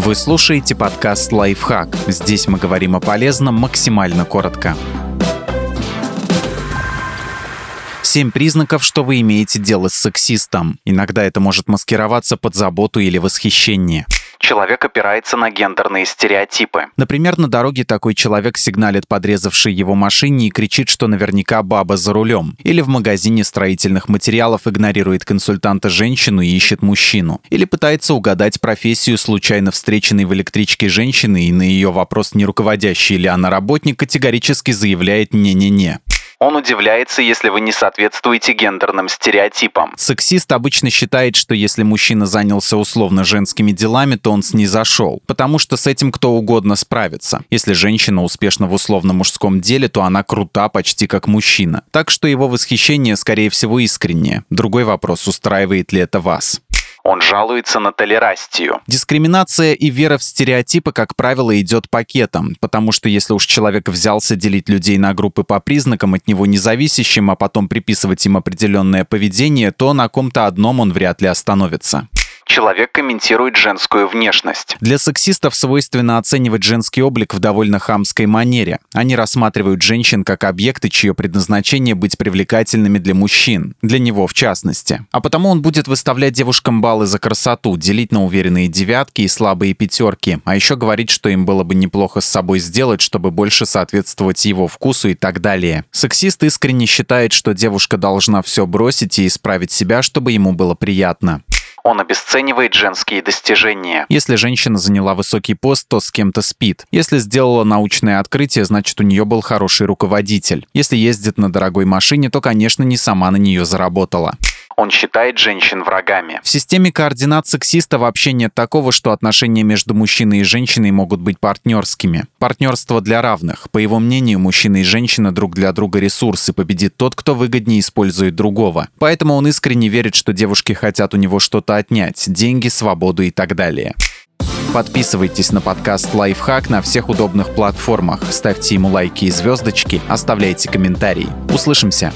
Вы слушаете подкаст «Лайфхак». Здесь мы говорим о полезном максимально коротко. Семь признаков, что вы имеете дело с сексистом. Иногда это может маскироваться под заботу или восхищение человек опирается на гендерные стереотипы. Например, на дороге такой человек сигналит подрезавшей его машине и кричит, что наверняка баба за рулем. Или в магазине строительных материалов игнорирует консультанта женщину и ищет мужчину. Или пытается угадать профессию случайно встреченной в электричке женщины и на ее вопрос, не руководящий ли она работник, категорически заявляет «не-не-не». Он удивляется, если вы не соответствуете гендерным стереотипам. Сексист обычно считает, что если мужчина занялся условно женскими делами, то он снизошел, потому что с этим кто угодно справится. Если женщина успешна в условно мужском деле, то она крута почти как мужчина. Так что его восхищение, скорее всего, искреннее. Другой вопрос, устраивает ли это вас. Он жалуется на толерастию. Дискриминация и вера в стереотипы, как правило, идет пакетом, потому что если уж человек взялся делить людей на группы по признакам от него независящим, а потом приписывать им определенное поведение, то на ком-то одном он вряд ли остановится человек комментирует женскую внешность. Для сексистов свойственно оценивать женский облик в довольно хамской манере. Они рассматривают женщин как объекты, чье предназначение быть привлекательными для мужчин. Для него в частности. А потому он будет выставлять девушкам баллы за красоту, делить на уверенные девятки и слабые пятерки, а еще говорить, что им было бы неплохо с собой сделать, чтобы больше соответствовать его вкусу и так далее. Сексист искренне считает, что девушка должна все бросить и исправить себя, чтобы ему было приятно. Он обесценивает женские достижения. Если женщина заняла высокий пост, то с кем-то спит. Если сделала научное открытие, значит у нее был хороший руководитель. Если ездит на дорогой машине, то, конечно, не сама на нее заработала. Он считает женщин врагами. В системе координат сексиста вообще нет такого, что отношения между мужчиной и женщиной могут быть партнерскими. Партнерство для равных. По его мнению, мужчина и женщина друг для друга ресурсы, победит тот, кто выгоднее использует другого. Поэтому он искренне верит, что девушки хотят у него что-то отнять, деньги, свободу и так далее. Подписывайтесь на подкаст «Лайфхак» на всех удобных платформах, ставьте ему лайки и звездочки, оставляйте комментарии. Услышимся!